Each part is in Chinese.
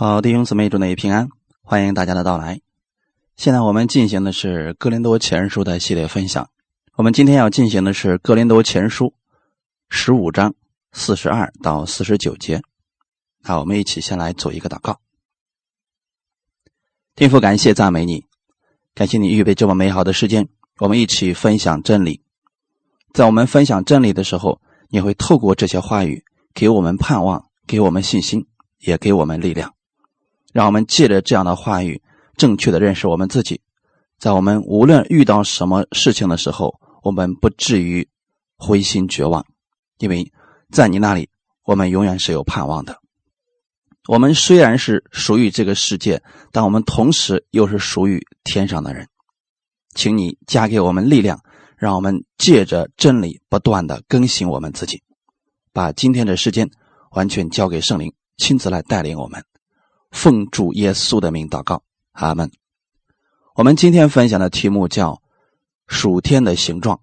好，弟兄姊妹，祝你平安，欢迎大家的到来。现在我们进行的是《哥林多前书》的系列分享。我们今天要进行的是《哥林多前书》十五章四十二到四十九节。好，我们一起先来做一个祷告。天父，感谢赞美你，感谢你预备这么美好的时间，我们一起分享真理。在我们分享真理的时候，你会透过这些话语给我们盼望，给我们信心，也给我们力量。让我们借着这样的话语，正确的认识我们自己，在我们无论遇到什么事情的时候，我们不至于灰心绝望，因为在你那里，我们永远是有盼望的。我们虽然是属于这个世界，但我们同时又是属于天上的人。请你加给我们力量，让我们借着真理不断的更新我们自己，把今天的时间完全交给圣灵，亲自来带领我们。奉主耶稣的名祷告，阿门。我们今天分享的题目叫“属天的形状”，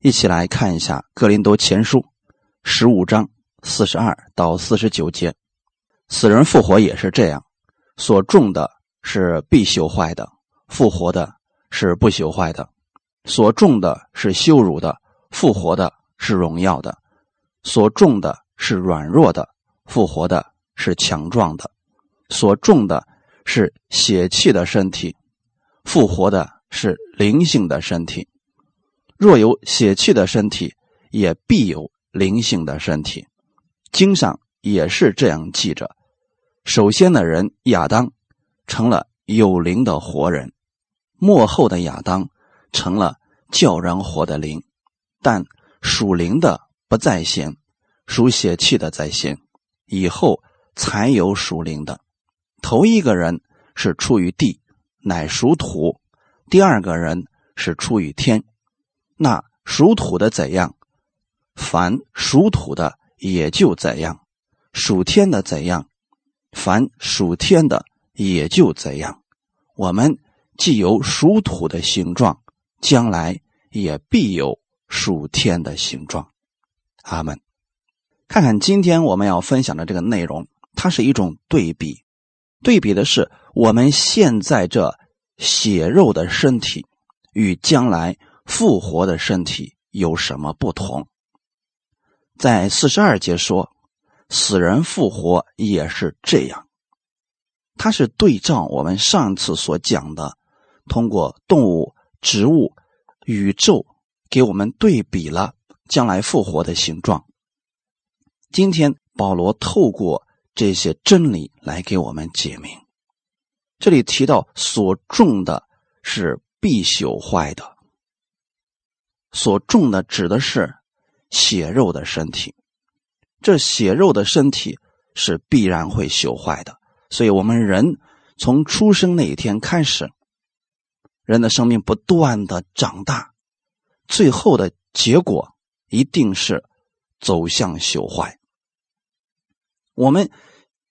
一起来看一下《格林多前书》十五章四十二到四十九节。死人复活也是这样，所种的是必朽坏的，复活的是不朽坏的；所种的是羞辱的，复活的是荣耀的；所种的是软弱的，复活的是强壮的。所种的是血气的身体，复活的是灵性的身体。若有血气的身体，也必有灵性的身体。经上也是这样记着：首先的人亚当成了有灵的活人，末后的亚当成了叫人活的灵。但属灵的不在先，属血气的在先，以后才有属灵的。头一个人是出于地，乃属土；第二个人是出于天。那属土的怎样，凡属土的也就怎样；属天的怎样，凡属天的也就怎样。我们既有属土的形状，将来也必有属天的形状。阿门。看看今天我们要分享的这个内容，它是一种对比。对比的是我们现在这血肉的身体与将来复活的身体有什么不同？在四十二节说，死人复活也是这样。它是对照我们上次所讲的，通过动物、植物、宇宙给我们对比了将来复活的形状。今天保罗透过。这些真理来给我们解明。这里提到所种的是必朽坏的，所种的指的是血肉的身体。这血肉的身体是必然会朽坏的，所以我们人从出生那一天开始，人的生命不断的长大，最后的结果一定是走向朽坏。我们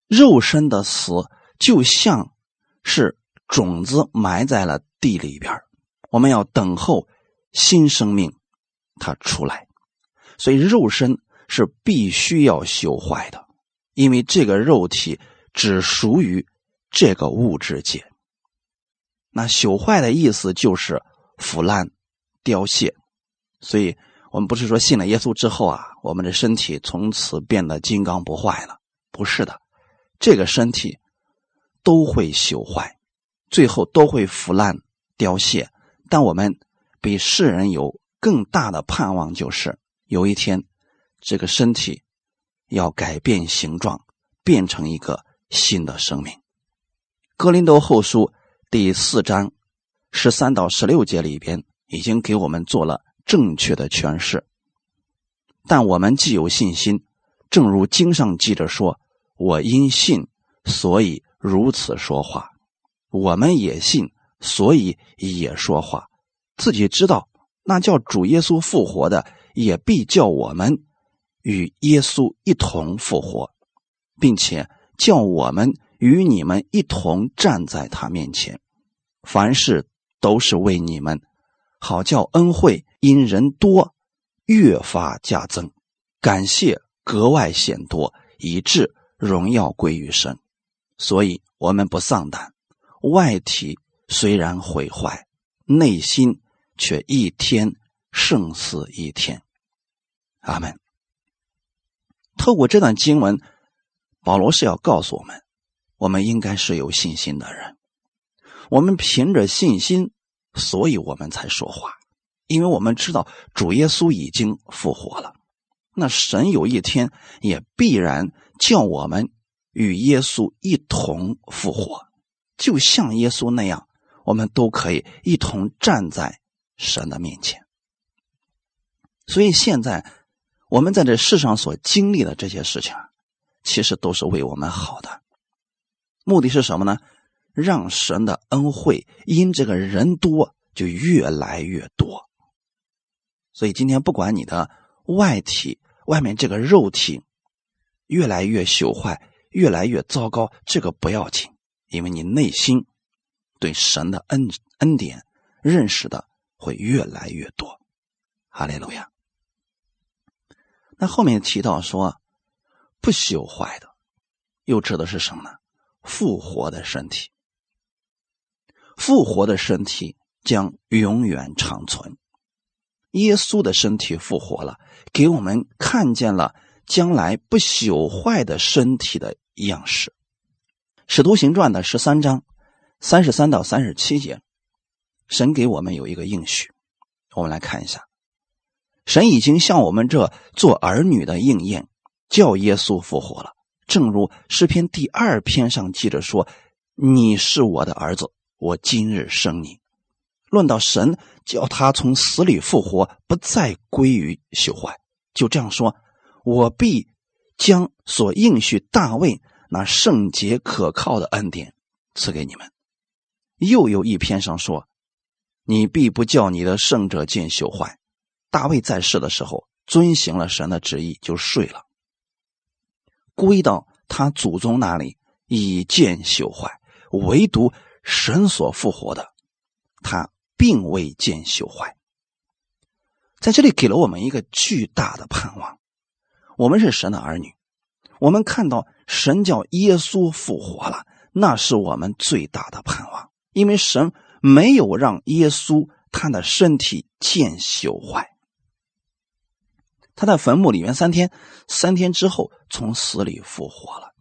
肉身的死就像是种子埋在了地里边我们要等候新生命它出来，所以肉身是必须要朽坏的，因为这个肉体只属于这个物质界。那朽坏的意思就是腐烂、凋谢，所以我们不是说信了耶稣之后啊，我们的身体从此变得金刚不坏了。不是的，这个身体都会朽坏，最后都会腐烂凋谢。但我们比世人有更大的盼望，就是有一天这个身体要改变形状，变成一个新的生命。格林多后书第四章十三到十六节里边已经给我们做了正确的诠释。但我们既有信心，正如经上记着说。我因信，所以如此说话；我们也信，所以也说话。自己知道，那叫主耶稣复活的，也必叫我们与耶稣一同复活，并且叫我们与你们一同站在他面前。凡事都是为你们，好叫恩惠因人多越发加增，感谢格外显多，以致。荣耀归于神，所以我们不丧胆。外体虽然毁坏，内心却一天胜似一天。阿门。透过这段经文，保罗是要告诉我们，我们应该是有信心的人。我们凭着信心，所以我们才说话，因为我们知道主耶稣已经复活了。那神有一天也必然叫我们与耶稣一同复活，就像耶稣那样，我们都可以一同站在神的面前。所以现在我们在这世上所经历的这些事情，其实都是为我们好的。目的是什么呢？让神的恩惠因这个人多就越来越多。所以今天不管你的外体。外面这个肉体越来越朽坏，越来越糟糕，这个不要紧，因为你内心对神的恩恩典认识的会越来越多。哈利路亚。那后面提到说不朽坏的，又指的是什么呢？复活的身体，复活的身体将永远长存。耶稣的身体复活了，给我们看见了将来不朽坏的身体的样式。使徒行传的十三章三十三到三十七节，神给我们有一个应许，我们来看一下。神已经向我们这做儿女的应验，叫耶稣复活了。正如诗篇第二篇上记着说：“你是我的儿子，我今日生你。”论到神叫他从死里复活，不再归于朽坏，就这样说：“我必将所应许大卫那圣洁可靠的恩典赐给你们。”又有一篇上说：“你必不叫你的圣者见朽坏。”大卫在世的时候遵行了神的旨意，就睡了，归到他祖宗那里以见朽坏，唯独神所复活的，他。并未见朽坏，在这里给了我们一个巨大的盼望。我们是神的儿女，我们看到神叫耶稣复活了，那是我们最大的盼望。因为神没有让耶稣他的身体见朽坏，他在坟墓里面三天，三天之后从死里复活了。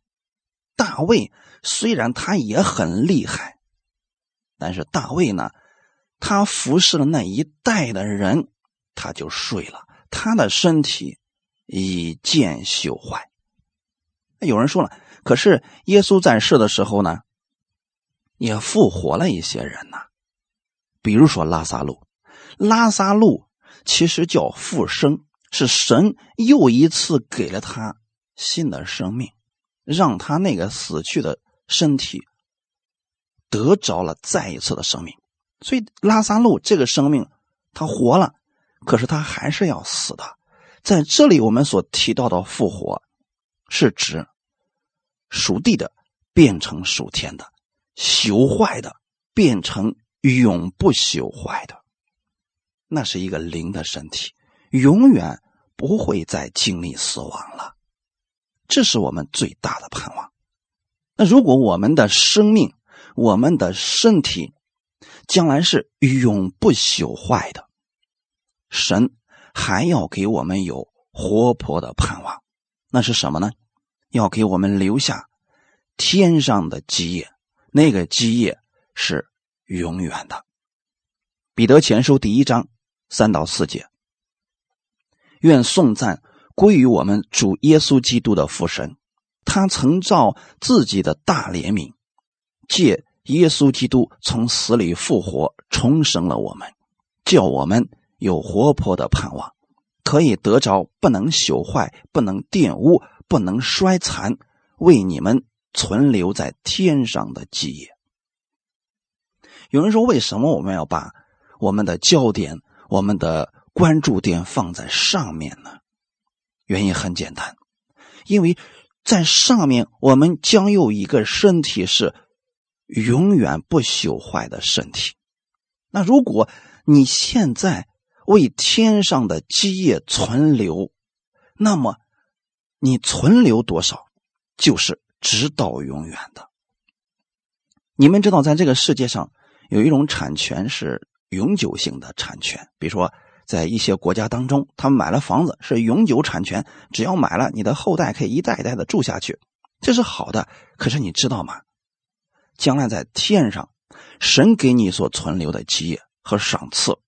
大卫虽然他也很厉害，但是大卫呢？他服侍了那一代的人，他就睡了。他的身体已见朽坏。有人说了，可是耶稣在世的时候呢，也复活了一些人呐。比如说拉萨路，拉萨路其实叫复生，是神又一次给了他新的生命，让他那个死去的身体得着了再一次的生命。所以拉萨路这个生命，他活了，可是他还是要死的。在这里，我们所提到的复活，是指属地的变成属天的，朽坏的变成永不朽坏的，那是一个灵的身体，永远不会再经历死亡了。这是我们最大的盼望。那如果我们的生命，我们的身体，将来是永不朽坏的，神还要给我们有活泼的盼望，那是什么呢？要给我们留下天上的基业，那个基业是永远的。彼得前书第一章三到四节，愿颂赞归于我们主耶稣基督的父神，他曾造自己的大怜悯，借。耶稣基督从死里复活，重生了我们，叫我们有活泼的盼望，可以得着不能朽坏、不能玷污、不能衰残，为你们存留在天上的基业。有人说：“为什么我们要把我们的焦点、我们的关注点放在上面呢？”原因很简单，因为在上面，我们将有一个身体是。永远不朽坏的身体。那如果你现在为天上的基业存留，那么你存留多少，就是直到永远的。你们知道，在这个世界上有一种产权是永久性的产权，比如说在一些国家当中，他们买了房子是永久产权，只要买了，你的后代可以一代一代的住下去，这是好的。可是你知道吗？将来在天上，神给你所存留的基业和赏赐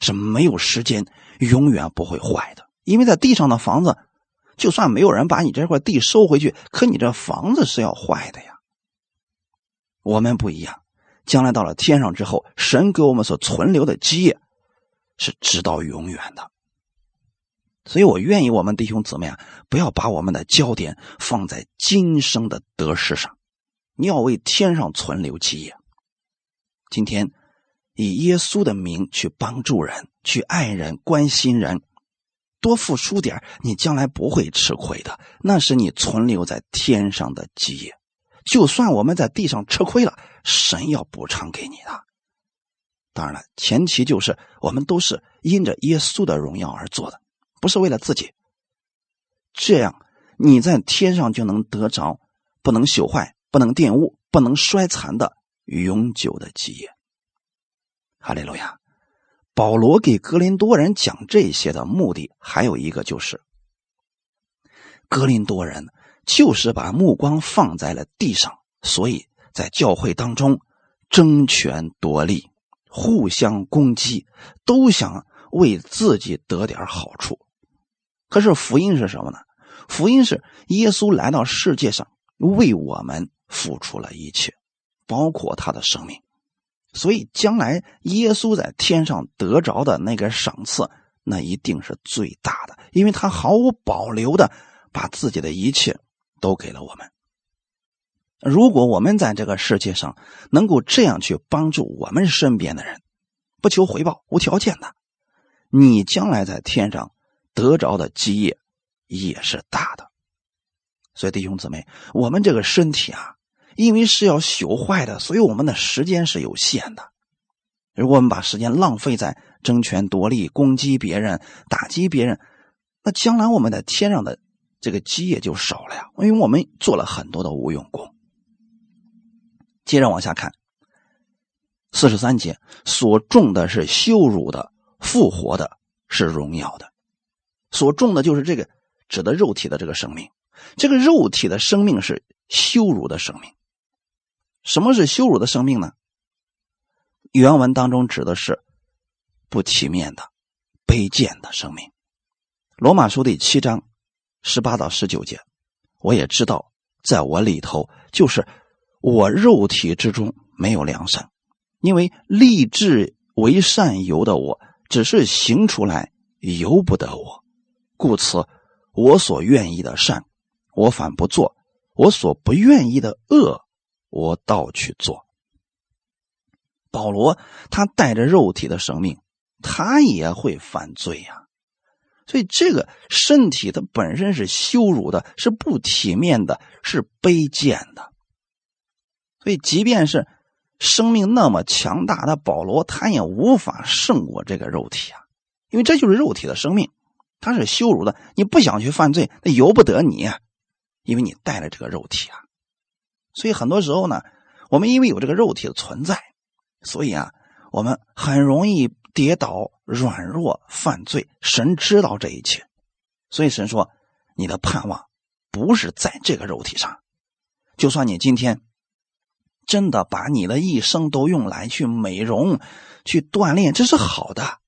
是没有时间，永远不会坏的。因为在地上的房子，就算没有人把你这块地收回去，可你这房子是要坏的呀。我们不一样，将来到了天上之后，神给我们所存留的基业是直到永远的。所以我愿意我们弟兄姊妹啊，不要把我们的焦点放在今生的得失上，你要为天上存留基业。今天以耶稣的名去帮助人、去爱人、关心人，多付出点你将来不会吃亏的，那是你存留在天上的基业。就算我们在地上吃亏了，神要补偿给你的。当然了，前提就是我们都是因着耶稣的荣耀而做的，不是为了自己。这样你在天上就能得着不能朽坏、不能玷污、不能衰残的永久的基业。哈利路亚！保罗给格林多人讲这些的目的还有一个就是，格林多人。就是把目光放在了地上，所以在教会当中争权夺利、互相攻击，都想为自己得点好处。可是福音是什么呢？福音是耶稣来到世界上为我们付出了一切，包括他的生命。所以将来耶稣在天上得着的那个赏赐，那一定是最大的，因为他毫无保留的把自己的一切。都给了我们。如果我们在这个世界上能够这样去帮助我们身边的人，不求回报、无条件的，你将来在天上得着的基业也是大的。所以弟兄姊妹，我们这个身体啊，因为是要朽坏的，所以我们的时间是有限的。如果我们把时间浪费在争权夺利、攻击别人、打击别人，那将来我们在天上的。这个基业就少了呀，因为我们做了很多的无用功。接着往下看，四十三节所种的是羞辱的，复活的是荣耀的。所种的就是这个指的肉体的这个生命，这个肉体的生命是羞辱的生命。什么是羞辱的生命呢？原文当中指的是不体面的、卑贱的生命。罗马书第七章。十八到十九节，我也知道，在我里头就是我肉体之中没有良善，因为立志为善由的我，只是行出来由不得我，故此我所愿意的善，我反不做；我所不愿意的恶，我倒去做。保罗他带着肉体的生命，他也会犯罪呀。所以，这个身体它本身是羞辱的，是不体面的，是卑贱的。所以，即便是生命那么强大的保罗，他也无法胜过这个肉体啊！因为这就是肉体的生命，它是羞辱的。你不想去犯罪，那由不得你，因为你带了这个肉体啊。所以，很多时候呢，我们因为有这个肉体的存在，所以啊，我们很容易。跌倒、软弱、犯罪，神知道这一切，所以神说：“你的盼望不是在这个肉体上。就算你今天真的把你的一生都用来去美容、去锻炼，这是好的。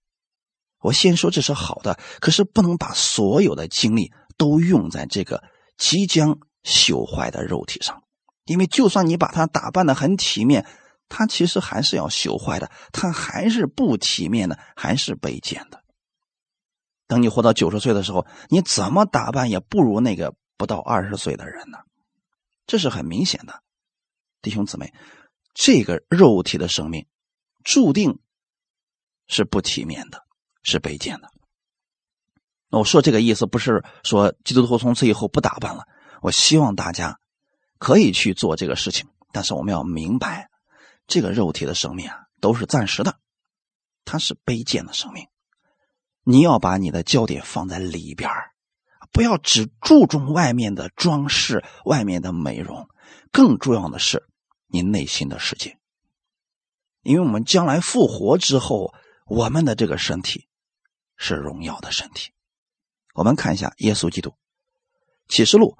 我先说这是好的，可是不能把所有的精力都用在这个即将朽坏的肉体上，因为就算你把他打扮的很体面。”他其实还是要朽坏的，他还是不体面的，还是卑贱的。等你活到九十岁的时候，你怎么打扮也不如那个不到二十岁的人呢？这是很明显的，弟兄姊妹，这个肉体的生命注定是不体面的，是卑贱的。那我说这个意思不是说基督徒从此以后不打扮了，我希望大家可以去做这个事情，但是我们要明白。这个肉体的生命啊，都是暂时的，它是卑贱的生命。你要把你的焦点放在里边不要只注重外面的装饰、外面的美容。更重要的是，你内心的世界。因为我们将来复活之后，我们的这个身体是荣耀的身体。我们看一下耶稣基督启示录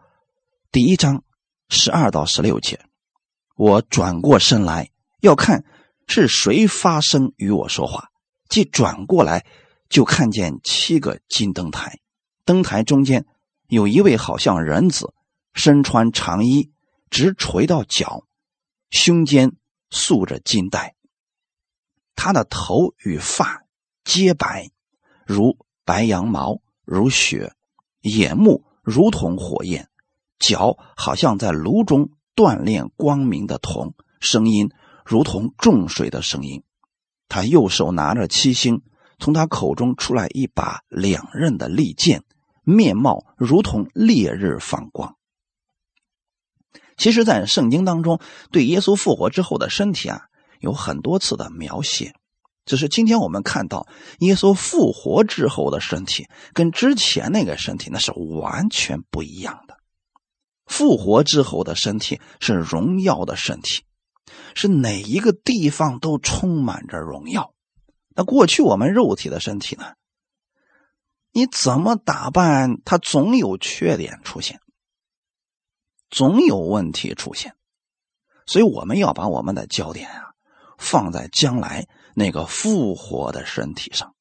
第一章十二到十六节，我转过身来要看是谁发声与我说话，即转过来就看见七个金灯台，灯台中间有一位好像人子，身穿长衣，直垂到脚，胸间束着金带。他的头与发皆白，如白羊毛，如雪；眼目如同火焰，脚好像在炉中锻炼光明的铜，声音如同重水的声音。他右手拿着七星，从他口中出来一把两刃的利剑，面貌如同烈日放光。其实，在圣经当中，对耶稣复活之后的身体啊。有很多次的描写，只是今天我们看到耶稣复活之后的身体，跟之前那个身体那是完全不一样。复活之后的身体是荣耀的身体，是哪一个地方都充满着荣耀。那过去我们肉体的身体呢？你怎么打扮，它总有缺点出现，总有问题出现，所以我们要把我们的焦点啊。放在将来那个复活的身体上，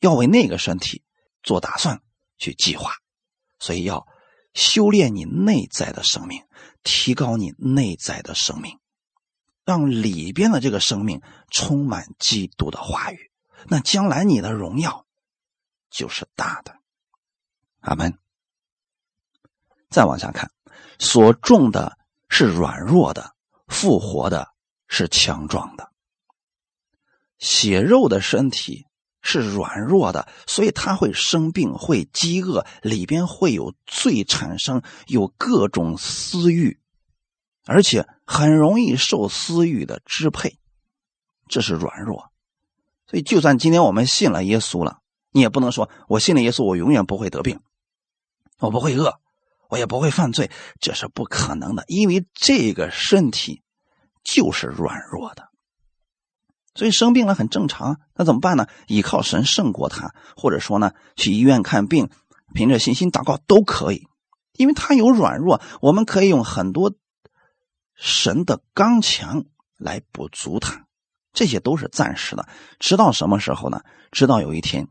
要为那个身体做打算、去计划，所以要修炼你内在的生命，提高你内在的生命，让里边的这个生命充满基督的话语。那将来你的荣耀就是大的。阿门。再往下看，所种的是软弱的，复活的。是强壮的，血肉的身体是软弱的，所以他会生病，会饥饿，里边会有罪产生，有各种私欲，而且很容易受私欲的支配，这是软弱。所以，就算今天我们信了耶稣了，你也不能说我信了耶稣，我永远不会得病，我不会饿，我也不会犯罪，这是不可能的，因为这个身体。就是软弱的，所以生病了很正常。那怎么办呢？依靠神胜过他，或者说呢，去医院看病，凭着信心祷告都可以。因为他有软弱，我们可以用很多神的刚强来补足他。这些都是暂时的，直到什么时候呢？直到有一天，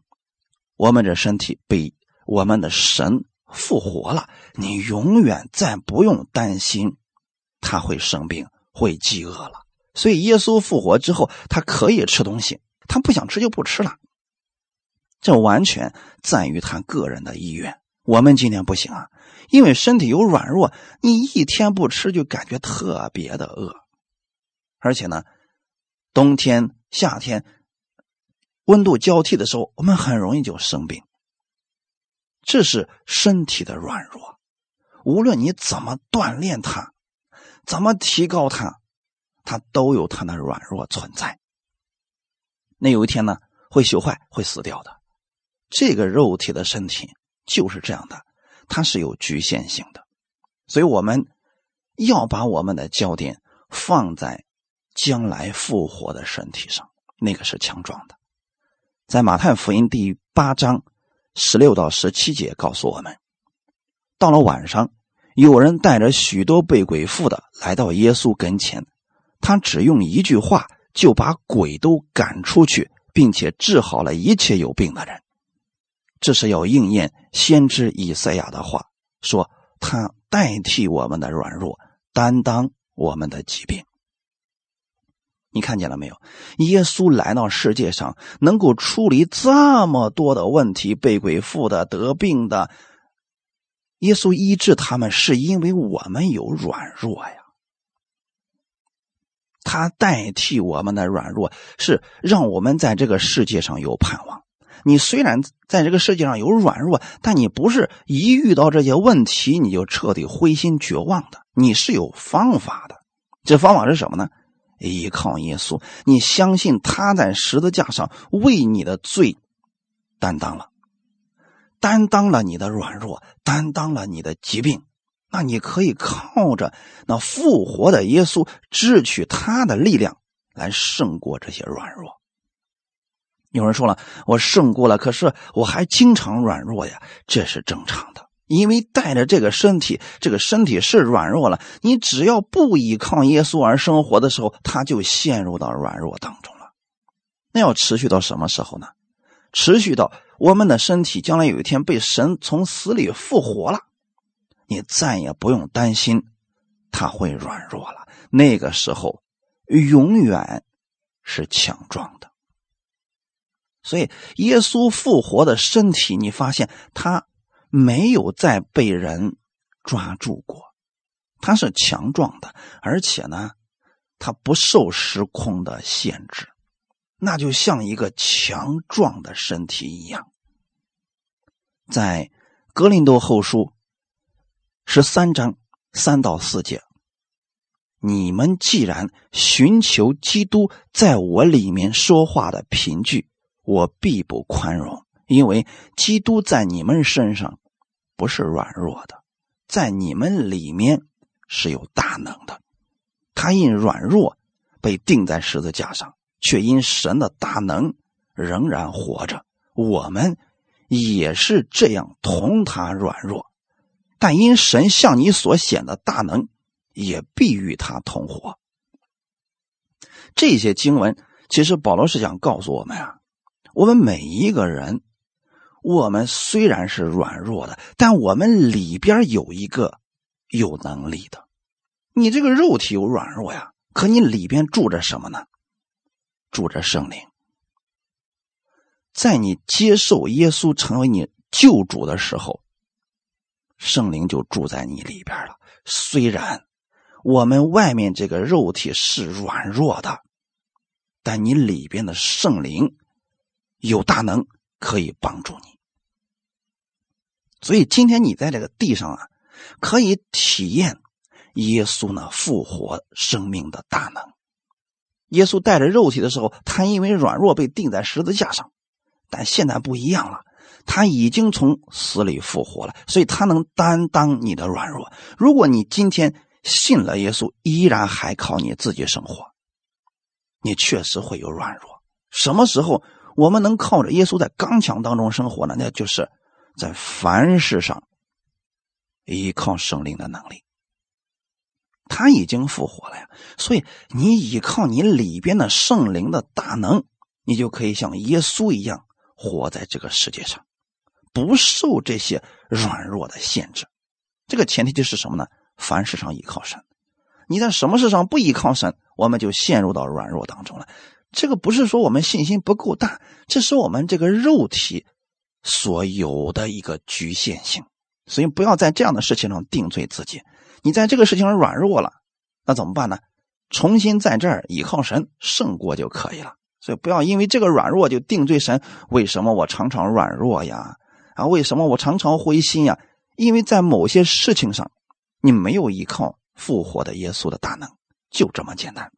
我们这身体被我们的神复活了，你永远再不用担心他会生病。会饥饿了，所以耶稣复活之后，他可以吃东西，他不想吃就不吃了。这完全在于他个人的意愿。我们今天不行啊，因为身体有软弱，你一天不吃就感觉特别的饿，而且呢，冬天、夏天温度交替的时候，我们很容易就生病。这是身体的软弱，无论你怎么锻炼它。怎么提高它，它都有它的软弱存在。那有一天呢，会朽坏，会死掉的。这个肉体的身体就是这样的，它是有局限性的。所以我们要把我们的焦点放在将来复活的身体上，那个是强壮的。在马太福音第八章十六到十七节告诉我们，到了晚上。有人带着许多被鬼附的来到耶稣跟前，他只用一句话就把鬼都赶出去，并且治好了一切有病的人。这是要应验先知以赛亚的话，说他代替我们的软弱，担当我们的疾病。你看见了没有？耶稣来到世界上，能够处理这么多的问题，被鬼附的、得病的。耶稣医治他们，是因为我们有软弱呀。他代替我们的软弱，是让我们在这个世界上有盼望。你虽然在这个世界上有软弱，但你不是一遇到这些问题你就彻底灰心绝望的，你是有方法的。这方法是什么呢？依靠耶稣，你相信他在十字架上为你的罪担当了。担当了你的软弱，担当了你的疾病，那你可以靠着那复活的耶稣，支取他的力量，来胜过这些软弱。有人说了，我胜过了，可是我还经常软弱呀，这是正常的。因为带着这个身体，这个身体是软弱了。你只要不依靠耶稣而生活的时候，他就陷入到软弱当中了。那要持续到什么时候呢？持续到我们的身体将来有一天被神从死里复活了，你再也不用担心他会软弱了。那个时候，永远是强壮的。所以，耶稣复活的身体，你发现他。没有再被人抓住过，他是强壮的，而且呢，他不受时空的限制，那就像一个强壮的身体一样。在格林多后书十三章三到四节，你们既然寻求基督在我里面说话的凭据，我必不宽容。因为基督在你们身上不是软弱的，在你们里面是有大能的。他因软弱被钉在十字架上，却因神的大能仍然活着。我们也是这样同他软弱，但因神向你所显的大能，也必与他同活。这些经文其实保罗是想告诉我们啊，我们每一个人。我们虽然是软弱的，但我们里边有一个有能力的。你这个肉体有软弱呀，可你里边住着什么呢？住着圣灵。在你接受耶稣成为你救主的时候，圣灵就住在你里边了。虽然我们外面这个肉体是软弱的，但你里边的圣灵有大能，可以帮助你。所以今天你在这个地上啊，可以体验耶稣呢复活生命的大能。耶稣带着肉体的时候，他因为软弱被钉在十字架上，但现在不一样了，他已经从死里复活了，所以他能担当你的软弱。如果你今天信了耶稣，依然还靠你自己生活，你确实会有软弱。什么时候我们能靠着耶稣在刚强当中生活呢？那就是。在凡事上依靠圣灵的能力，他已经复活了呀。所以你依靠你里边的圣灵的大能，你就可以像耶稣一样活在这个世界上，不受这些软弱的限制。这个前提就是什么呢？凡事上依靠神。你在什么事上不依靠神，我们就陷入到软弱当中了。这个不是说我们信心不够大，这是我们这个肉体。所有的一个局限性，所以不要在这样的事情上定罪自己。你在这个事情上软弱了，那怎么办呢？重新在这儿依靠神胜过就可以了。所以不要因为这个软弱就定罪神。为什么我常常软弱呀？啊，为什么我常常灰心呀？因为在某些事情上，你没有依靠复活的耶稣的大能，就这么简单。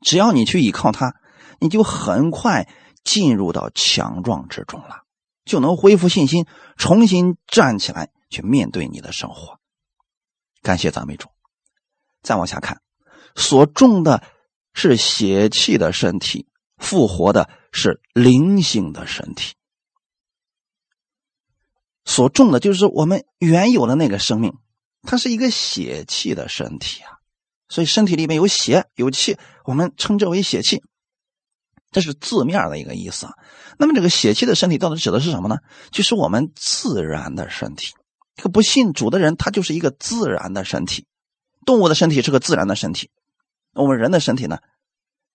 只要你去依靠他，你就很快进入到强壮之中了。就能恢复信心，重新站起来去面对你的生活。感谢赞美主。再往下看，所种的是血气的身体，复活的是灵性的身体。所种的就是我们原有的那个生命，它是一个血气的身体啊，所以身体里面有血有气，我们称之为血气。这是字面的一个意思啊。那么这个血气的身体到底指的是什么呢？就是我们自然的身体。这个不信主的人，他就是一个自然的身体。动物的身体是个自然的身体，我们人的身体呢，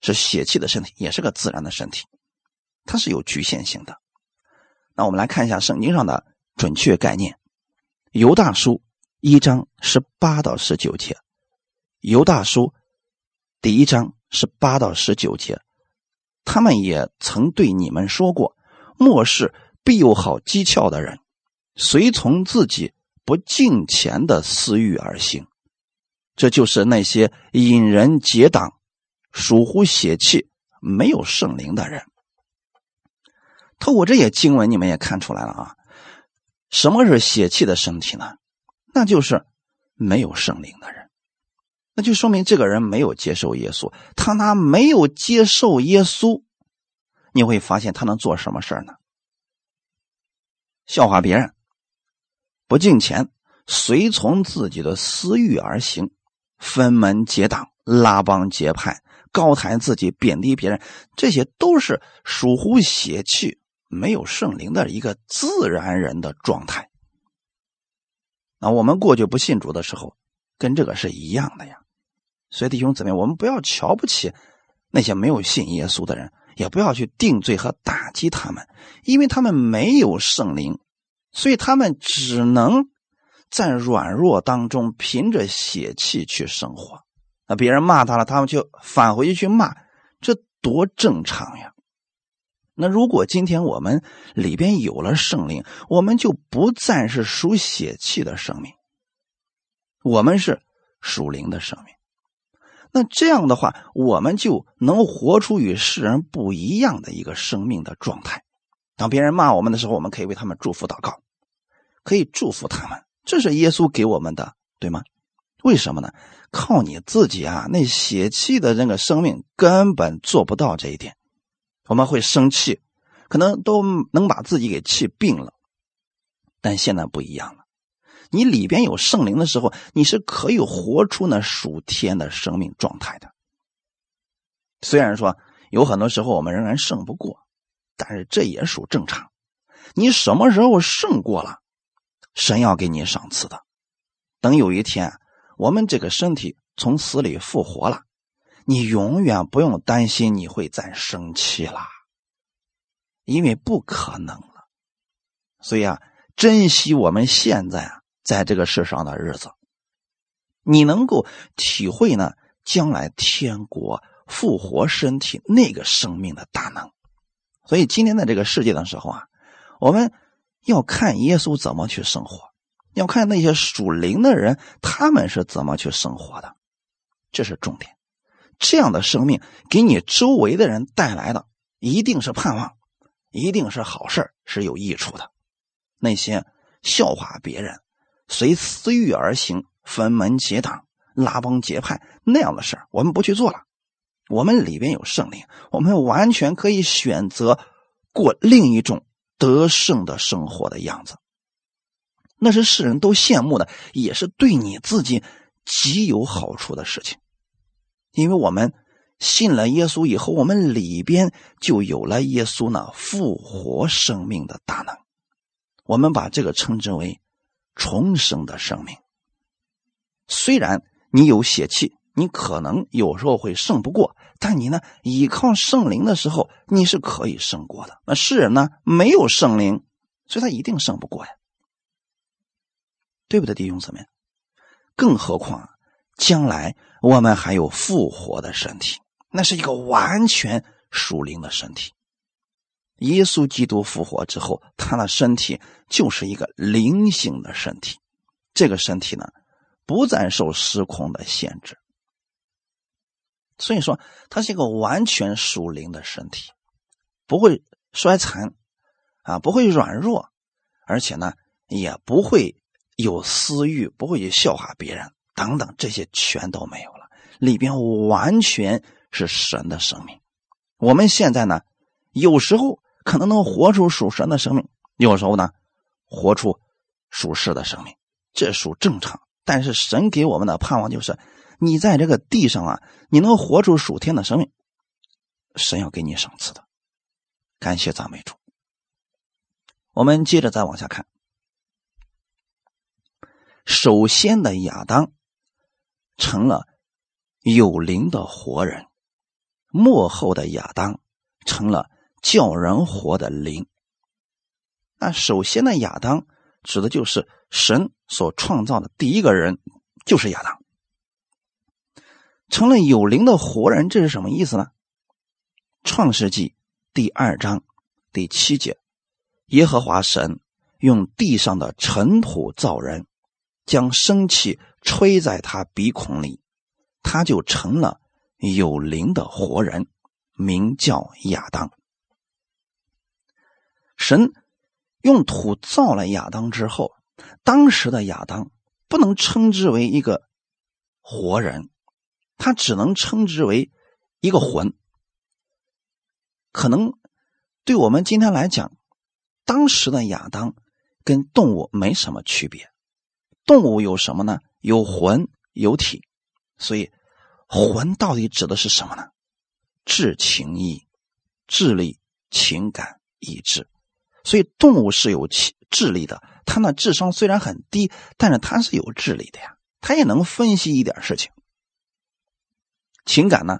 是血气的身体，也是个自然的身体，它是有局限性的。那我们来看一下圣经上的准确概念，《犹大书》一章十八到十九节，《犹大书》第一章十八到十九节。他们也曾对你们说过：“末世必有好机巧的人，随从自己不敬钱的私欲而行。”这就是那些引人结党、属乎血气、没有圣灵的人。透过这些经文，你们也看出来了啊，什么是血气的身体呢？那就是没有圣灵的人，那就说明这个人没有接受耶稣。他他没有接受耶稣，你会发现他能做什么事呢？笑话别人，不敬钱，随从自己的私欲而行，分门结党，拉帮结派，高抬自己，贬低别人，这些都是属乎邪气、没有圣灵的一个自然人的状态。那我们过去不信主的时候，跟这个是一样的呀。所以弟兄姊妹，我们不要瞧不起那些没有信耶稣的人。也不要去定罪和打击他们，因为他们没有圣灵，所以他们只能在软弱当中凭着血气去生活。那别人骂他了，他们就返回去去骂，这多正常呀！那如果今天我们里边有了圣灵，我们就不再是属血气的生命，我们是属灵的生命。那这样的话，我们就能活出与世人不一样的一个生命的状态。当别人骂我们的时候，我们可以为他们祝福祷告，可以祝福他们。这是耶稣给我们的，对吗？为什么呢？靠你自己啊，那血气的那个生命根本做不到这一点。我们会生气，可能都能把自己给气病了。但现在不一样了。你里边有圣灵的时候，你是可以活出那属天的生命状态的。虽然说有很多时候我们仍然胜不过，但是这也属正常。你什么时候胜过了，神要给你赏赐的。等有一天我们这个身体从死里复活了，你永远不用担心你会再生气啦，因为不可能了。所以啊，珍惜我们现在啊。在这个世上的日子，你能够体会呢将来天国复活身体那个生命的大能。所以今天在这个世界的时候啊，我们要看耶稣怎么去生活，要看那些属灵的人他们是怎么去生活的，这是重点。这样的生命给你周围的人带来的一定是盼望，一定是好事是有益处的。那些笑话别人。随私欲而行，分门结党、拉帮结派那样的事，我们不去做了。我们里边有圣灵，我们完全可以选择过另一种得胜的生活的样子。那是世人都羡慕的，也是对你自己极有好处的事情。因为我们信了耶稣以后，我们里边就有了耶稣那复活生命的大能。我们把这个称之为。重生的生命，虽然你有血气，你可能有时候会胜不过，但你呢，依靠圣灵的时候，你是可以胜过的。那世人呢，没有圣灵，所以他一定胜不过呀，对不对，弟兄姊妹？更何况将来我们还有复活的身体，那是一个完全属灵的身体。耶稣基督复活之后，他的身体就是一个灵性的身体。这个身体呢，不再受时空的限制，所以说它是一个完全属灵的身体，不会衰残啊，不会软弱，而且呢，也不会有私欲，不会去笑话别人等等，这些全都没有了。里边完全是神的生命。我们现在呢，有时候。可能能活出属神的生命，有时候呢，活出属世的生命，这属正常。但是神给我们的盼望就是，你在这个地上啊，你能活出属天的生命，神要给你赏赐的。感谢赞美主。我们接着再往下看，首先的亚当成了有灵的活人，幕后的亚当成了。叫人活的灵。那首先呢，亚当指的就是神所创造的第一个人，就是亚当，成了有灵的活人。这是什么意思呢？创世纪第二章第七节，耶和华神用地上的尘土造人，将生气吹在他鼻孔里，他就成了有灵的活人，名叫亚当。神用土造了亚当之后，当时的亚当不能称之为一个活人，他只能称之为一个魂。可能对我们今天来讲，当时的亚当跟动物没什么区别。动物有什么呢？有魂有体，所以魂到底指的是什么呢？智、情、意、智力、情感、意志。所以动物是有智智力的，它那智商虽然很低，但是它是有智力的呀，它也能分析一点事情。情感呢，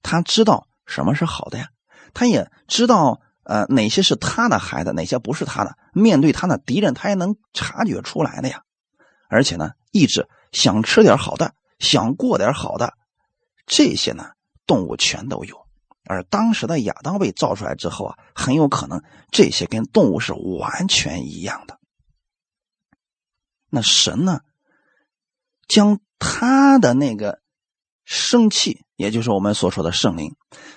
他知道什么是好的呀，他也知道呃哪些是他的孩子，哪些不是他的。面对他的敌人，他也能察觉出来的呀。而且呢，意志想吃点好的，想过点好的，这些呢，动物全都有。而当时的亚当被造出来之后啊，很有可能这些跟动物是完全一样的。那神呢，将他的那个生气，也就是我们所说的圣灵，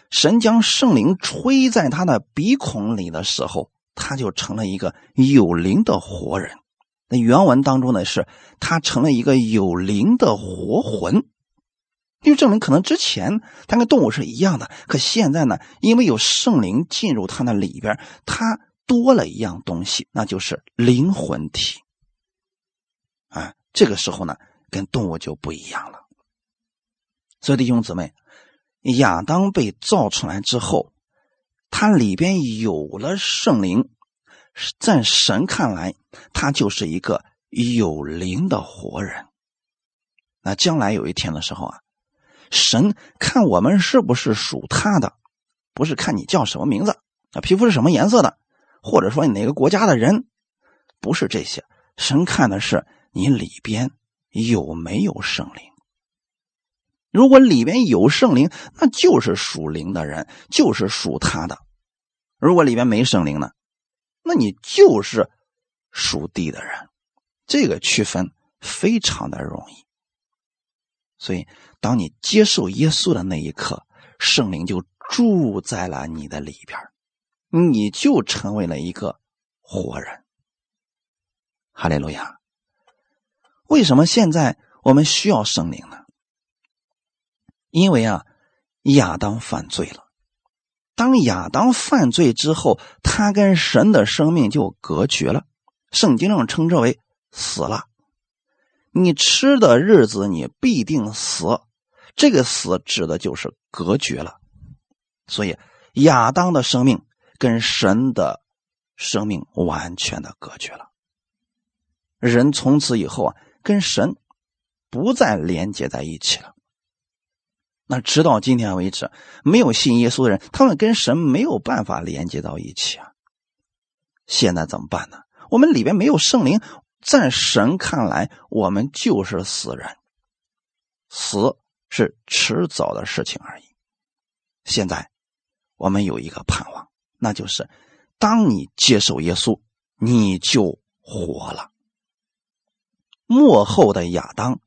神将圣灵吹在他的鼻孔里的时候，他就成了一个有灵的活人。那原文当中呢，是他成了一个有灵的活魂，就证明可能之前他跟动物是一样的，可现在呢，因为有圣灵进入他那里边，他多了一样东西，那就是灵魂体。啊，这个时候呢，跟动物就不一样了。所以弟兄姊妹，亚当被造出来之后，他里边有了圣灵。在神看来，他就是一个有灵的活人。那将来有一天的时候啊，神看我们是不是属他的，不是看你叫什么名字啊，皮肤是什么颜色的，或者说你哪个国家的人，不是这些。神看的是你里边有没有圣灵。如果里边有圣灵，那就是属灵的人，就是属他的。如果里边没圣灵呢？那你就是属地的人，这个区分非常的容易。所以，当你接受耶稣的那一刻，圣灵就住在了你的里边，你就成为了一个活人。哈利路亚！为什么现在我们需要圣灵呢？因为啊，亚当犯罪了。当亚当犯罪之后，他跟神的生命就隔绝了。圣经上称之为死了。你吃的日子，你必定死。这个死指的就是隔绝了。所以亚当的生命跟神的生命完全的隔绝了。人从此以后啊，跟神不再连接在一起了。那直到今天为止，没有信耶稣的人，他们跟神没有办法连接到一起啊。现在怎么办呢？我们里边没有圣灵，在神看来，我们就是死人，死是迟早的事情而已。现在我们有一个盼望，那就是当你接受耶稣，你就活了。幕后的亚当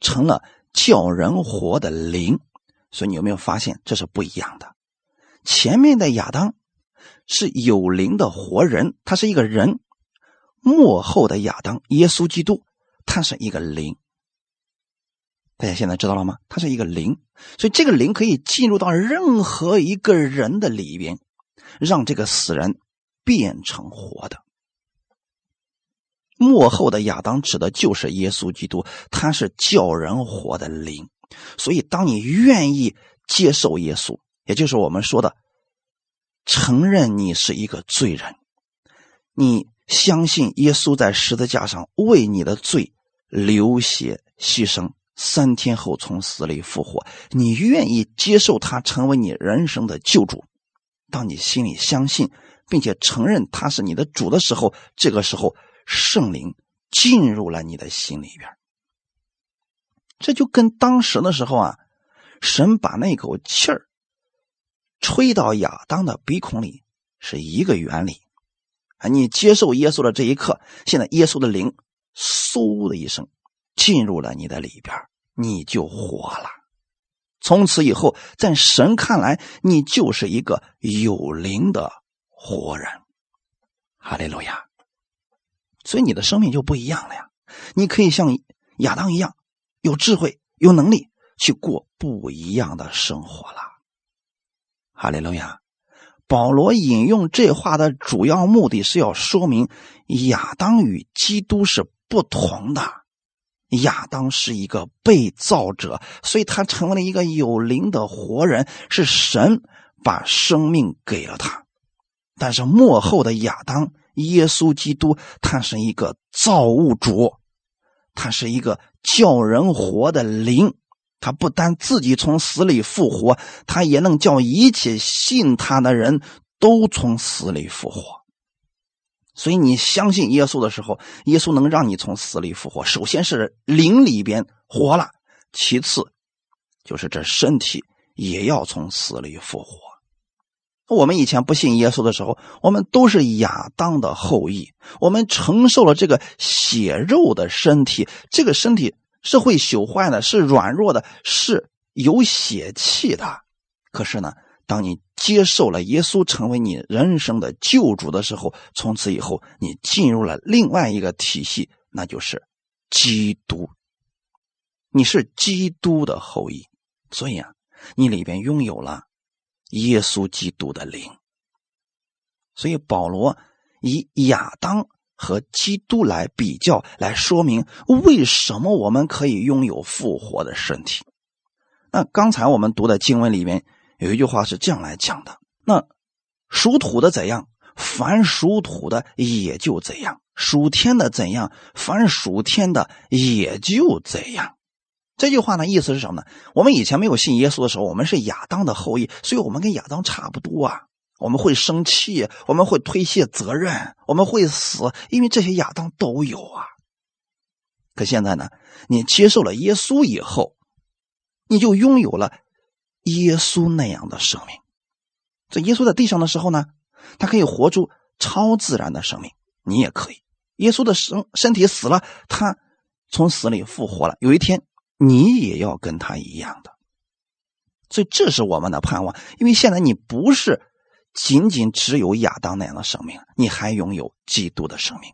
成了叫人活的灵。所以你有没有发现这是不一样的？前面的亚当是有灵的活人，他是一个人；幕后的亚当，耶稣基督，他是一个灵。大家现在知道了吗？他是一个灵，所以这个灵可以进入到任何一个人的里边，让这个死人变成活的。幕后的亚当指的就是耶稣基督，他是叫人活的灵。所以，当你愿意接受耶稣，也就是我们说的承认你是一个罪人，你相信耶稣在十字架上为你的罪流血牺牲，三天后从死里复活，你愿意接受他成为你人生的救主。当你心里相信并且承认他是你的主的时候，这个时候圣灵进入了你的心里边。这就跟当时的时候啊，神把那口气儿吹到亚当的鼻孔里是一个原理啊。你接受耶稣的这一刻，现在耶稣的灵嗖的一声进入了你的里边，你就活了。从此以后，在神看来，你就是一个有灵的活人。哈利路亚！所以你的生命就不一样了呀。你可以像。亚当一样，有智慧、有能力去过不一样的生活了。哈利路亚！保罗引用这话的主要目的是要说明亚当与基督是不同的。亚当是一个被造者，所以他成为了一个有灵的活人，是神把生命给了他。但是幕后的亚当，耶稣基督，他是一个造物主，他是一个叫人活的灵。他不单自己从死里复活，他也能叫一切信他的人都从死里复活。所以你相信耶稣的时候，耶稣能让你从死里复活。首先是灵里边活了，其次就是这身体也要从死里复活。我们以前不信耶稣的时候，我们都是亚当的后裔，我们承受了这个血肉的身体，这个身体是会朽坏的，是软弱的，是有血气的。可是呢？当你接受了耶稣成为你人生的救主的时候，从此以后你进入了另外一个体系，那就是基督。你是基督的后裔，所以啊，你里边拥有了耶稣基督的灵。所以保罗以亚当和基督来比较，来说明为什么我们可以拥有复活的身体。那刚才我们读的经文里面。有一句话是这样来讲的：那属土的怎样，凡属土的也就怎样；属天的怎样，凡属天的也就怎样。这句话呢，意思是什么呢？我们以前没有信耶稣的时候，我们是亚当的后裔，所以我们跟亚当差不多啊。我们会生气，我们会推卸责任，我们会死，因为这些亚当都有啊。可现在呢，你接受了耶稣以后，你就拥有了。耶稣那样的生命，在耶稣在地上的时候呢，他可以活出超自然的生命，你也可以。耶稣的身身体死了，他从死里复活了，有一天你也要跟他一样的。所以这是我们的盼望，因为现在你不是仅仅只有亚当那样的生命，你还拥有基督的生命。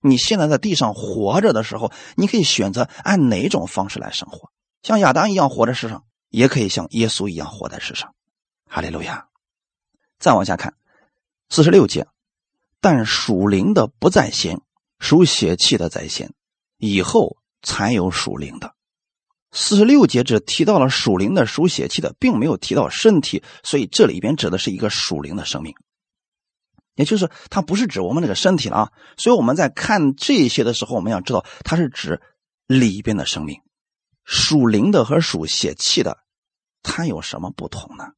你现在在地上活着的时候，你可以选择按哪种方式来生活，像亚当一样活在世上。也可以像耶稣一样活在世上，哈利路亚。再往下看，四十六节，但属灵的不在先，属血气的在先，以后才有属灵的。四十六节只提到了属灵的、属血气的，并没有提到身体，所以这里边指的是一个属灵的生命，也就是它不是指我们这个身体了啊。所以我们在看这些的时候，我们要知道它是指里边的生命，属灵的和属血气的。它有什么不同呢？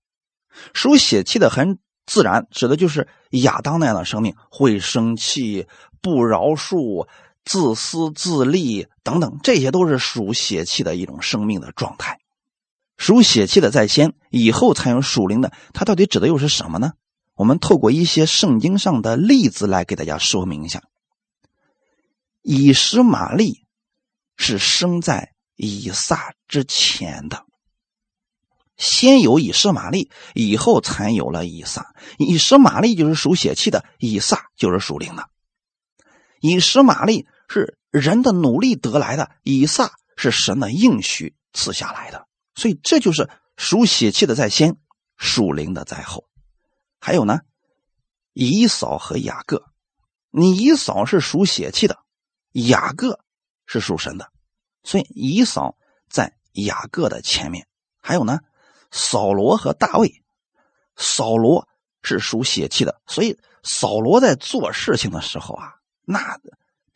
属血气的很自然，指的就是亚当那样的生命，会生气、不饶恕、自私自利等等，这些都是属血气的一种生命的状态。属血气的在先，以后才有属灵的。它到底指的又是什么呢？我们透过一些圣经上的例子来给大家说明一下。以实玛利是生在以撒之前的。先有以实玛利，以后才有了以撒。以实玛利就是属血气的，以撒就是属灵的。以实玛利是人的努力得来的，以撒是神的应许赐下来的。所以这就是属血气的在先，属灵的在后。还有呢，以扫和雅各，你以扫是属血气的，雅各是属神的，所以以扫在雅各的前面。还有呢。扫罗和大卫，扫罗是属血气的，所以扫罗在做事情的时候啊，那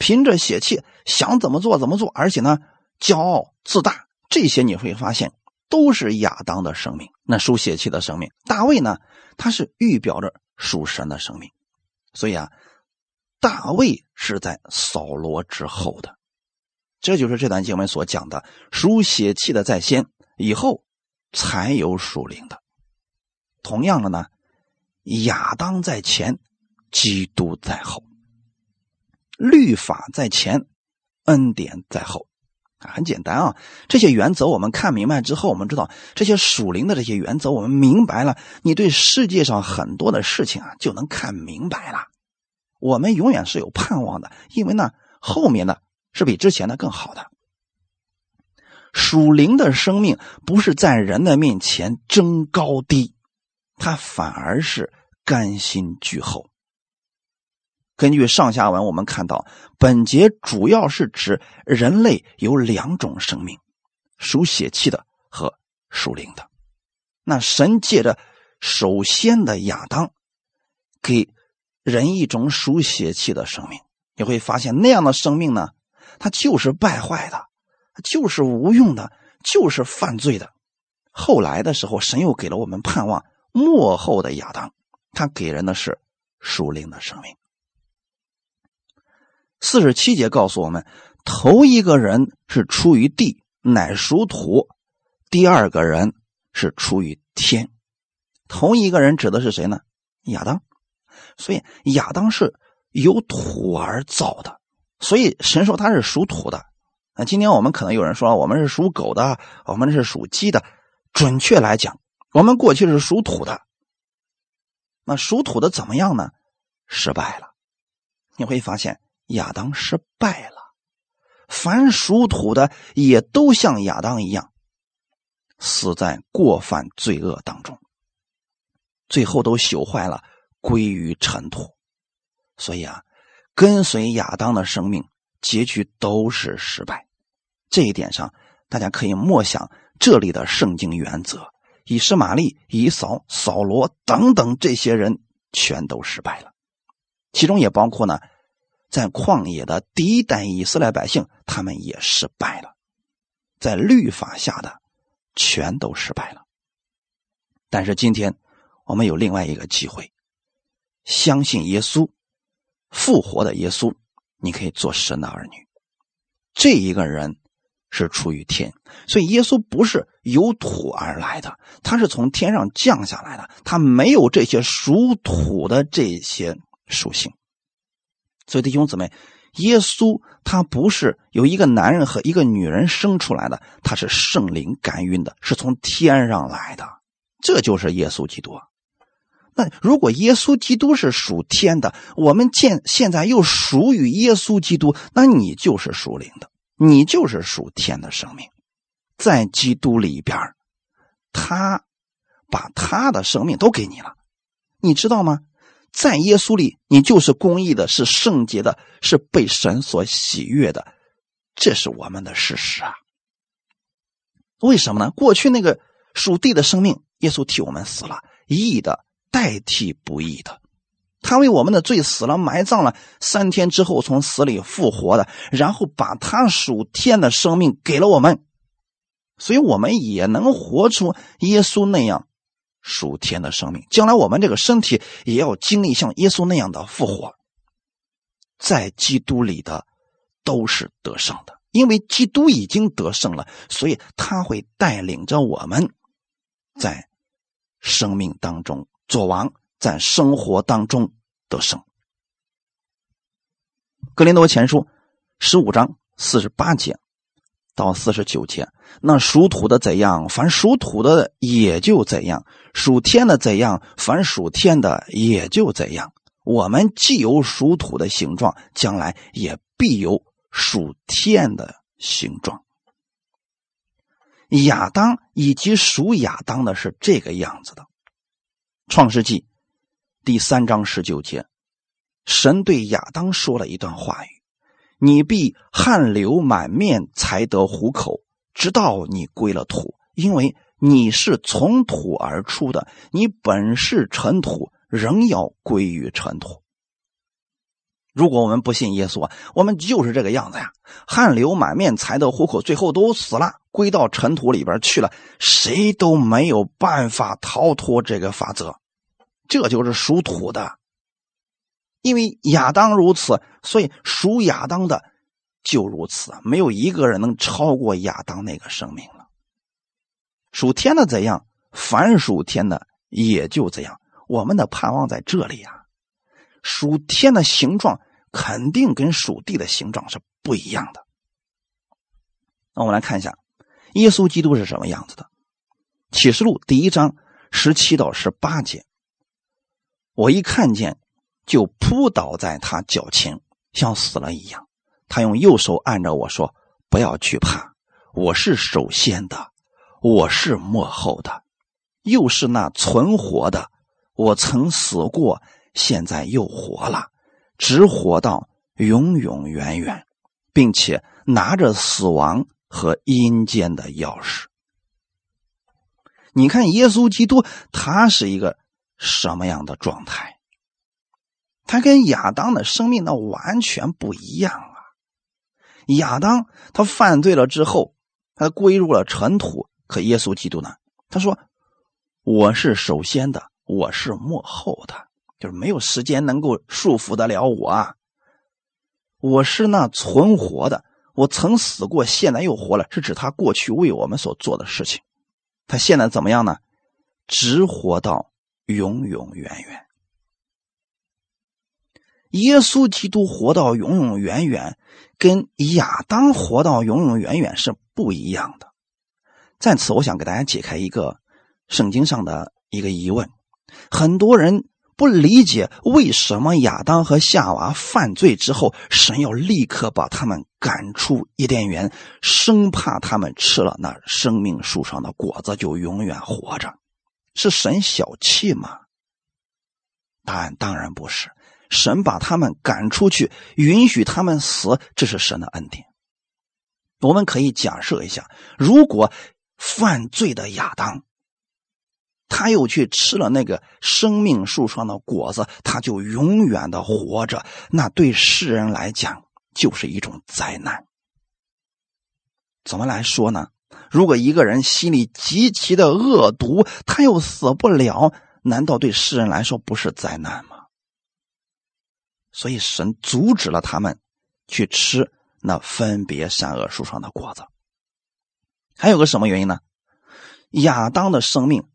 凭着血气想怎么做怎么做，而且呢，骄傲自大，这些你会发现都是亚当的生命，那属血气的生命。大卫呢，他是预表着属神的生命，所以啊，大卫是在扫罗之后的，这就是这段经文所讲的属血气的在先，以后。才有属灵的。同样的呢，亚当在前，基督在后。律法在前，恩典在后。很简单啊，这些原则我们看明白之后，我们知道这些属灵的这些原则，我们明白了，你对世界上很多的事情啊就能看明白了。我们永远是有盼望的，因为呢，后面的是比之前的更好的。属灵的生命不是在人的面前争高低，他反而是甘心居后。根据上下文，我们看到本节主要是指人类有两种生命，属血气的和属灵的。那神借着首先的亚当，给人一种属血气的生命。你会发现，那样的生命呢，它就是败坏的，就是无用的，就是犯罪的。后来的时候，神又给了我们盼望，末后的亚当，他给人的是属灵的生命。四十七节告诉我们，头一个人是出于地，乃属土；第二个人是出于天。头一个人指的是谁呢？亚当。所以亚当是由土而造的，所以神说他是属土的。那今天我们可能有人说我们是属狗的，我们是属鸡的。准确来讲，我们过去是属土的。那属土的怎么样呢？失败了。你会发现。亚当失败了，凡属土的也都像亚当一样，死在过犯罪恶当中，最后都朽坏了，归于尘土。所以啊，跟随亚当的生命结局都是失败。这一点上，大家可以默想这里的圣经原则：以实玛利、以扫、扫罗等等这些人全都失败了，其中也包括呢。在旷野的第一代以色列百姓，他们也失败了，在律法下的全都失败了。但是今天我们有另外一个机会，相信耶稣复活的耶稣，你可以做神的儿女。这一个人是出于天，所以耶稣不是由土而来的，他是从天上降下来的，他没有这些属土的这些属性。所以弟兄姊妹，耶稣他不是由一个男人和一个女人生出来的，他是圣灵感孕的，是从天上来的，这就是耶稣基督。那如果耶稣基督是属天的，我们现现在又属于耶稣基督，那你就是属灵的，你就是属天的生命，在基督里边他把他的生命都给你了，你知道吗？在耶稣里，你就是公义的，是圣洁的，是被神所喜悦的，这是我们的事实啊。为什么呢？过去那个属地的生命，耶稣替我们死了，义的代替不义的，他为我们的罪死了，埋葬了，三天之后从死里复活的，然后把他属天的生命给了我们，所以我们也能活出耶稣那样。属天的生命，将来我们这个身体也要经历像耶稣那样的复活。在基督里的都是得胜的，因为基督已经得胜了，所以他会带领着我们在生命当中做王，在生活当中得胜。格林多前书十五章四十八节。到四十九节，那属土的怎样，凡属土的也就怎样；属天的怎样，凡属天的也就怎样。我们既有属土的形状，将来也必有属天的形状。亚当以及属亚当的是这个样子的。创世纪第三章十九节，神对亚当说了一段话语。你必汗流满面才得糊口，直到你归了土，因为你是从土而出的，你本是尘土，仍要归于尘土。如果我们不信耶稣啊，我们就是这个样子呀，汗流满面才得糊口，最后都死了，归到尘土里边去了，谁都没有办法逃脱这个法则，这就是属土的。因为亚当如此，所以属亚当的就如此，没有一个人能超过亚当那个生命了。属天的怎样，凡属天的也就怎样。我们的盼望在这里啊，属天的形状肯定跟属地的形状是不一样的。那我们来看一下，耶稣基督是什么样子的？启示录第一章十七到十八节，我一看见。就扑倒在他脚前，像死了一样。他用右手按着我说：“不要惧怕，我是首先的，我是幕后的，又是那存活的。我曾死过，现在又活了，只活到永永远远，并且拿着死亡和阴间的钥匙。你看，耶稣基督他是一个什么样的状态？他跟亚当的生命那完全不一样啊！亚当他犯罪了之后。他归入了尘土，可耶稣基督呢？他说：“我是首先的，我是幕后的，就是没有时间能够束缚得了我啊！我是那存活的，我曾死过，现在又活了，是指他过去为我们所做的事情。他现在怎么样呢？直活到永永远远。耶稣基督活到永永远远，跟亚当活到永永远远是。”不一样的，在此我想给大家解开一个圣经上的一个疑问：很多人不理解为什么亚当和夏娃犯罪之后，神要立刻把他们赶出伊甸园，生怕他们吃了那生命树上的果子就永远活着，是神小气吗？答案当然不是，神把他们赶出去，允许他们死，这是神的恩典。我们可以假设一下，如果犯罪的亚当，他又去吃了那个生命树上的果子，他就永远的活着，那对世人来讲就是一种灾难。怎么来说呢？如果一个人心里极其的恶毒，他又死不了，难道对世人来说不是灾难吗？所以神阻止了他们去吃。那分别善恶树上的果子，还有个什么原因呢？亚当的生命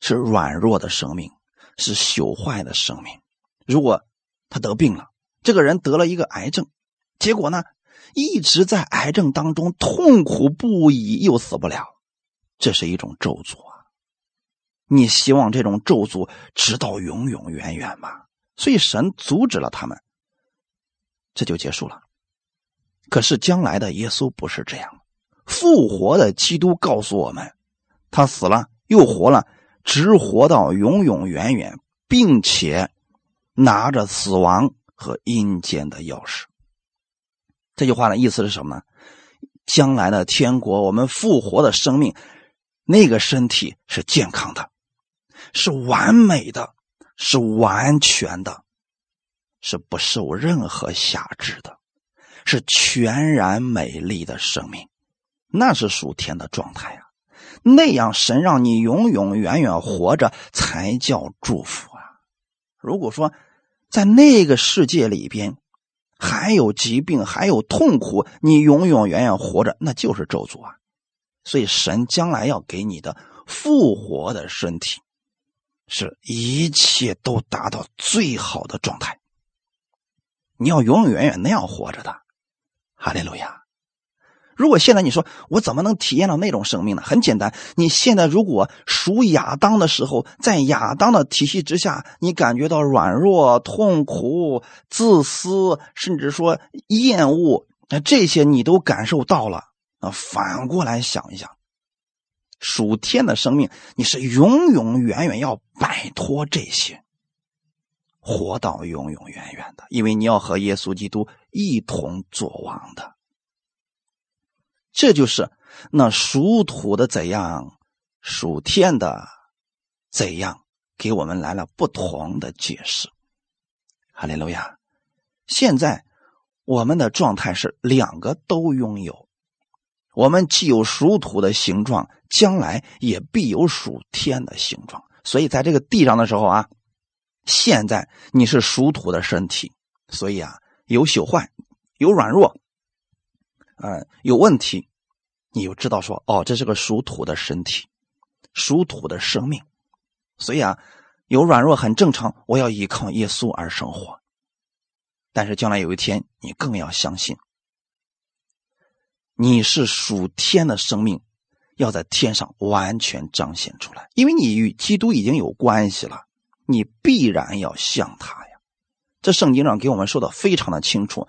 是软弱的生命，是朽坏的生命。如果他得病了，这个人得了一个癌症，结果呢，一直在癌症当中痛苦不已，又死不了，这是一种咒诅啊！你希望这种咒诅直到永永远远吗？所以神阻止了他们，这就结束了。可是将来的耶稣不是这样，复活的基督告诉我们，他死了又活了，直活到永永远远，并且拿着死亡和阴间的钥匙。这句话的意思是什么呢？将来的天国，我们复活的生命，那个身体是健康的，是完美的，是完全的，是不受任何辖制的。是全然美丽的生命，那是属天的状态啊！那样神让你永永远远活着，才叫祝福啊！如果说在那个世界里边还有疾病，还有痛苦，你永永远远活着，那就是咒诅啊！所以神将来要给你的复活的身体，是一切都达到最好的状态，你要永永远远那样活着的。哈利路亚！如果现在你说我怎么能体验到那种生命呢？很简单，你现在如果属亚当的时候，在亚当的体系之下，你感觉到软弱、痛苦、自私，甚至说厌恶，那这些你都感受到了。啊，反过来想一想，属天的生命，你是永永远远要摆脱这些。活到永永远远的，因为你要和耶稣基督一同作王的。这就是那属土的怎样，属天的怎样，给我们来了不同的解释。哈利路亚！现在我们的状态是两个都拥有，我们既有属土的形状，将来也必有属天的形状。所以在这个地上的时候啊。现在你是属土的身体，所以啊，有朽坏，有软弱，呃，有问题，你就知道说，哦，这是个属土的身体，属土的生命，所以啊，有软弱很正常。我要依靠耶稣而生活，但是将来有一天，你更要相信，你是属天的生命，要在天上完全彰显出来，因为你与基督已经有关系了。你必然要像他呀！这圣经上给我们说的非常的清楚，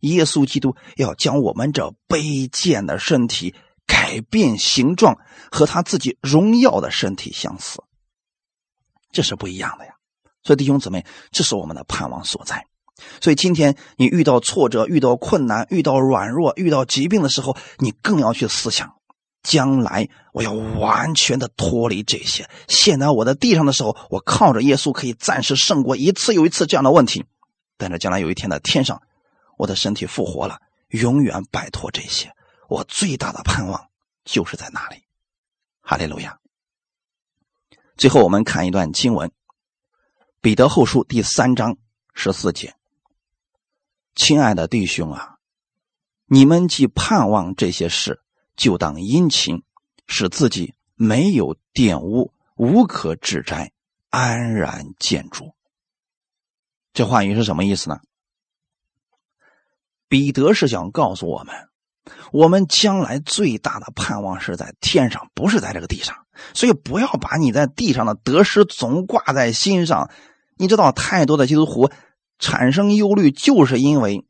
耶稣基督要将我们这卑贱的身体改变形状，和他自己荣耀的身体相似。这是不一样的呀。所以弟兄姊妹，这是我们的盼望所在。所以今天你遇到挫折、遇到困难、遇到软弱、遇到疾病的时候，你更要去思想。将来我要完全的脱离这些。现在我在地上的时候，我靠着耶稣可以暂时胜过一次又一次这样的问题。但是将来有一天在天上，我的身体复活了，永远摆脱这些。我最大的盼望就是在那里。哈利路亚。最后我们看一段经文，《彼得后书》第三章十四节：“亲爱的弟兄啊，你们既盼望这些事。”就当殷勤，使自己没有玷污，无可指摘，安然见主。这话语是什么意思呢？彼得是想告诉我们，我们将来最大的盼望是在天上，不是在这个地上。所以不要把你在地上的得失总挂在心上。你知道，太多的基督徒产生忧虑，就是因为，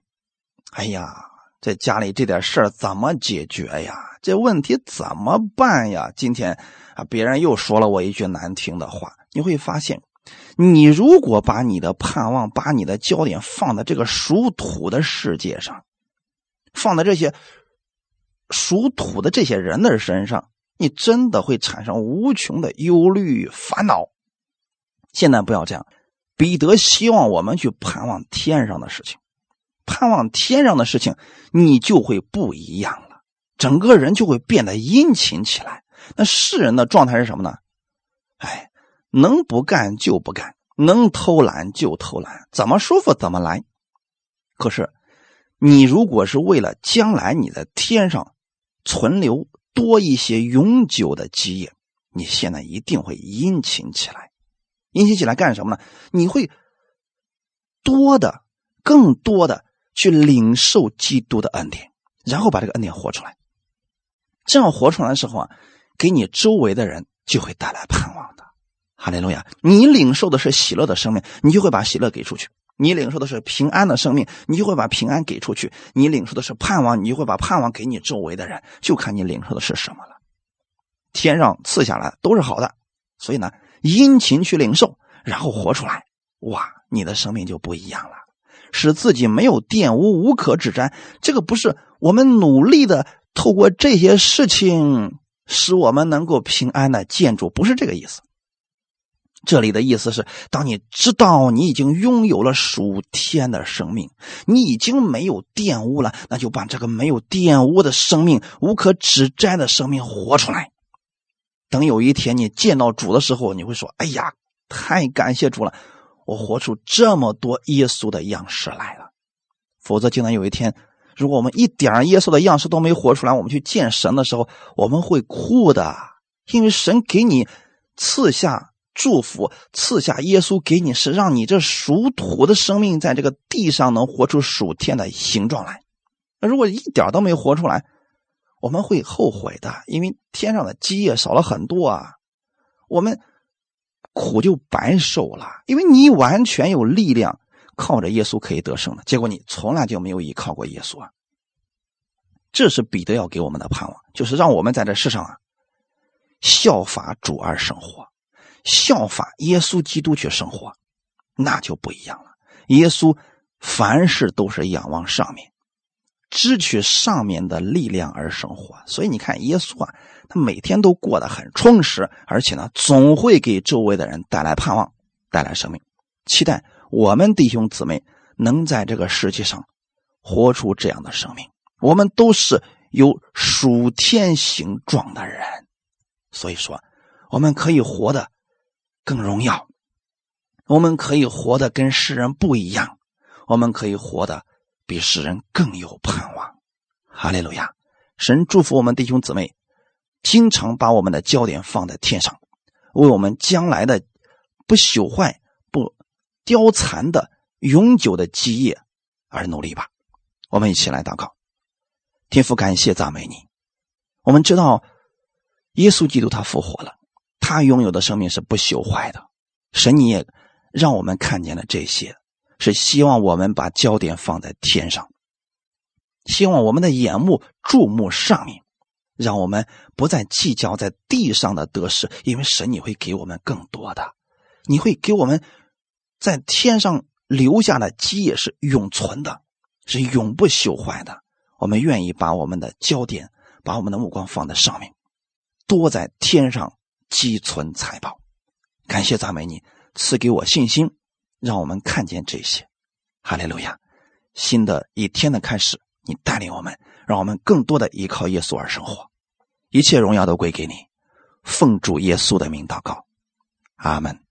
哎呀，在家里这点事儿怎么解决呀？这问题怎么办呀？今天啊，别人又说了我一句难听的话。你会发现，你如果把你的盼望、把你的焦点放在这个属土的世界上，放在这些属土的这些人的身上，你真的会产生无穷的忧虑、烦恼。现在不要这样。彼得希望我们去盼望天上的事情，盼望天上的事情，你就会不一样了。整个人就会变得殷勤起来。那世人的状态是什么呢？哎，能不干就不干，能偷懒就偷懒，怎么舒服怎么来。可是，你如果是为了将来你在天上存留多一些永久的基业，你现在一定会殷勤起来。殷勤起来干什么呢？你会多的、更多的去领受基督的恩典，然后把这个恩典活出来。这样活出来的时候啊，给你周围的人就会带来盼望的。哈利路亚！你领受的是喜乐的生命，你就会把喜乐给出去；你领受的是平安的生命，你就会把平安给出去；你领受的是盼望，你就会把盼望给你周围的人。就看你领受的是什么了。天上赐下来都是好的，所以呢，殷勤去领受，然后活出来，哇，你的生命就不一样了，使自己没有玷污，无可指摘。这个不是我们努力的。透过这些事情，使我们能够平安的建筑，不是这个意思。这里的意思是，当你知道你已经拥有了属天的生命，你已经没有玷污了，那就把这个没有玷污的生命、无可指摘的生命活出来。等有一天你见到主的时候，你会说：“哎呀，太感谢主了，我活出这么多耶稣的样式来了。”否则，竟然有一天。如果我们一点耶稣的样式都没活出来，我们去见神的时候，我们会哭的，因为神给你赐下祝福，赐下耶稣给你，是让你这属土的生命在这个地上能活出属天的形状来。那如果一点都没活出来，我们会后悔的，因为天上的基业少了很多啊，我们苦就白受了，因为你完全有力量。靠着耶稣可以得胜的结果，你从来就没有依靠过耶稣啊！这是彼得要给我们的盼望，就是让我们在这世上啊，效法主而生活，效法耶稣基督去生活，那就不一样了。耶稣凡事都是仰望上面，支取上面的力量而生活。所以你看，耶稣啊，他每天都过得很充实，而且呢，总会给周围的人带来盼望，带来生命，期待。我们弟兄姊妹能在这个世界上活出这样的生命，我们都是有属天形状的人，所以说我们可以活得更荣耀，我们可以活得跟世人不一样，我们可以活得比世人更有盼望。哈利路亚！神祝福我们弟兄姊妹，经常把我们的焦点放在天上，为我们将来的不朽坏。不凋残的永久的基业而努力吧，我们一起来祷告，天父感谢赞美你。我们知道耶稣基督他复活了，他拥有的生命是不朽坏的。神你也让我们看见了这些，是希望我们把焦点放在天上，希望我们的眼目注目上面，让我们不再计较在地上的得失，因为神你会给我们更多的，你会给我们在天上留下的基业是永存的，是永不朽坏的。我们愿意把我们的焦点，把我们的目光放在上面，多在天上积存财宝。感谢赞美你，赐给我信心，让我们看见这些。哈利路亚！新的一天的开始，你带领我们。让我们更多的依靠耶稣而生活，一切荣耀都归给你。奉主耶稣的名祷告，阿门。